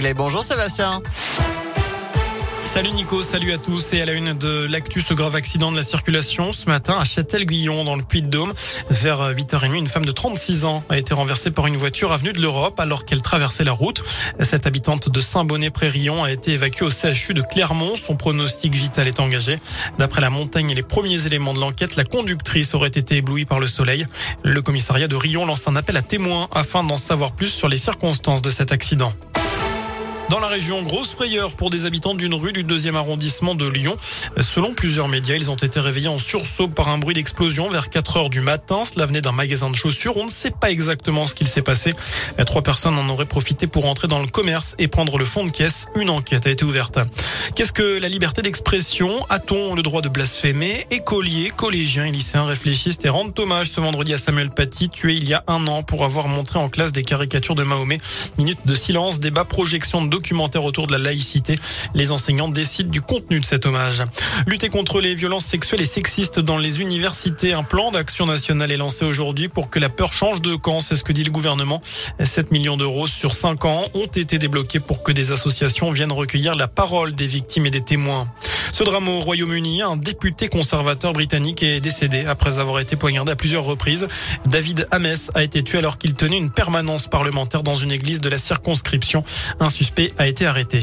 Bonjour Sébastien. Salut Nico, salut à tous et à la une de l'actu, ce grave accident de la circulation ce matin à Châtel-Guillon dans le Puy-de-Dôme. Vers 8h30, une femme de 36 ans a été renversée par une voiture avenue de l'Europe alors qu'elle traversait la route. Cette habitante de Saint-Bonnet-Prérillon a été évacuée au CHU de Clermont. Son pronostic vital est engagé. D'après la montagne et les premiers éléments de l'enquête, la conductrice aurait été éblouie par le soleil. Le commissariat de Rion lance un appel à témoins afin d'en savoir plus sur les circonstances de cet accident. Dans la région, grosse frayeur pour des habitants d'une rue du deuxième arrondissement de Lyon. Selon plusieurs médias, ils ont été réveillés en sursaut par un bruit d'explosion vers 4 heures du matin. Cela venait d'un magasin de chaussures. On ne sait pas exactement ce qu'il s'est passé. Trois personnes en auraient profité pour entrer dans le commerce et prendre le fond de caisse. Une enquête a été ouverte. Qu'est-ce que la liberté d'expression? A-t-on le droit de blasphémer? Écoliers, collégiens et lycéens réfléchissent et rendent hommage ce vendredi à Samuel Paty, tué il y a un an pour avoir montré en classe des caricatures de Mahomet. Minute de silence, débat, projection de documentaire autour de la laïcité. Les enseignants décident du contenu de cet hommage. Lutter contre les violences sexuelles et sexistes dans les universités. Un plan d'action national est lancé aujourd'hui pour que la peur change de camp. C'est ce que dit le gouvernement. 7 millions d'euros sur 5 ans ont été débloqués pour que des associations viennent recueillir la parole des victimes et des témoins. Ce drame au Royaume-Uni, un député conservateur britannique est décédé après avoir été poignardé à plusieurs reprises. David Ames a été tué alors qu'il tenait une permanence parlementaire dans une église de la circonscription. Un suspect a été arrêté.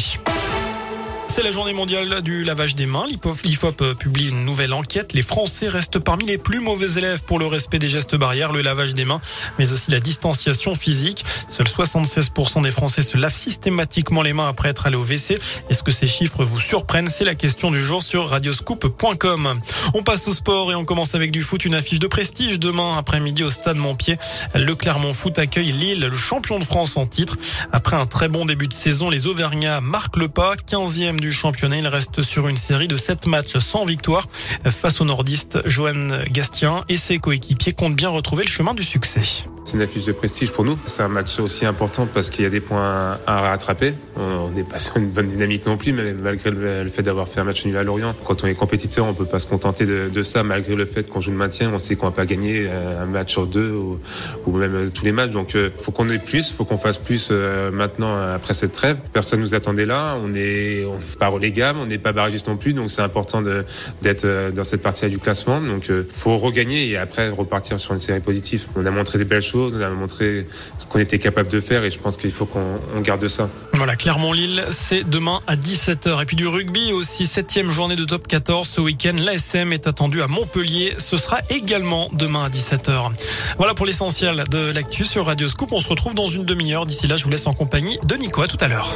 C'est la journée mondiale du lavage des mains. L'IFOP euh, publie une nouvelle enquête. Les Français restent parmi les plus mauvais élèves pour le respect des gestes barrières, le lavage des mains, mais aussi la distanciation physique. Seuls 76% des Français se lavent systématiquement les mains après être allés au WC. Est-ce que ces chiffres vous surprennent? C'est la question du jour sur radioscoop.com. On passe au sport et on commence avec du foot. Une affiche de prestige demain après-midi au stade Montpied. Le Clermont Foot accueille Lille, le champion de France en titre. Après un très bon début de saison, les Auvergnats marquent le pas. 15e du championnat. Il reste sur une série de 7 matchs sans victoire face aux nordistes. Joanne Gastien et ses coéquipiers comptent bien retrouver le chemin du succès. C'est une affiche de prestige pour nous. C'est un match aussi important parce qu'il y a des points à rattraper. On n'est pas sur une bonne dynamique non plus, mais malgré le fait d'avoir fait un match nul à Lorient, quand on est compétiteur, on peut pas se contenter de, ça, malgré le fait qu'on joue le maintien. On sait qu'on va pas gagner euh, un match sur deux ou, même tous les matchs. Donc, il euh, faut qu'on ait plus, faut qu'on fasse plus euh, maintenant après cette trêve. Personne nous attendait là. On est, on pas relégable, on n'est pas barragiste non plus, donc c'est important d'être dans cette partie-là du classement. Donc, faut regagner et après repartir sur une série positive. On a montré des belles choses on a montré ce qu'on était capable de faire et je pense qu'il faut qu'on garde ça. Voilà, Clermont-Lille, c'est demain à 17h. Et puis du rugby aussi, septième journée de top 14 ce week-end. L'ASM est attendu à Montpellier. Ce sera également demain à 17h. Voilà pour l'essentiel de l'actu sur Radio Scoop. On se retrouve dans une demi-heure. D'ici là, je vous laisse en compagnie de Nico. À tout à l'heure.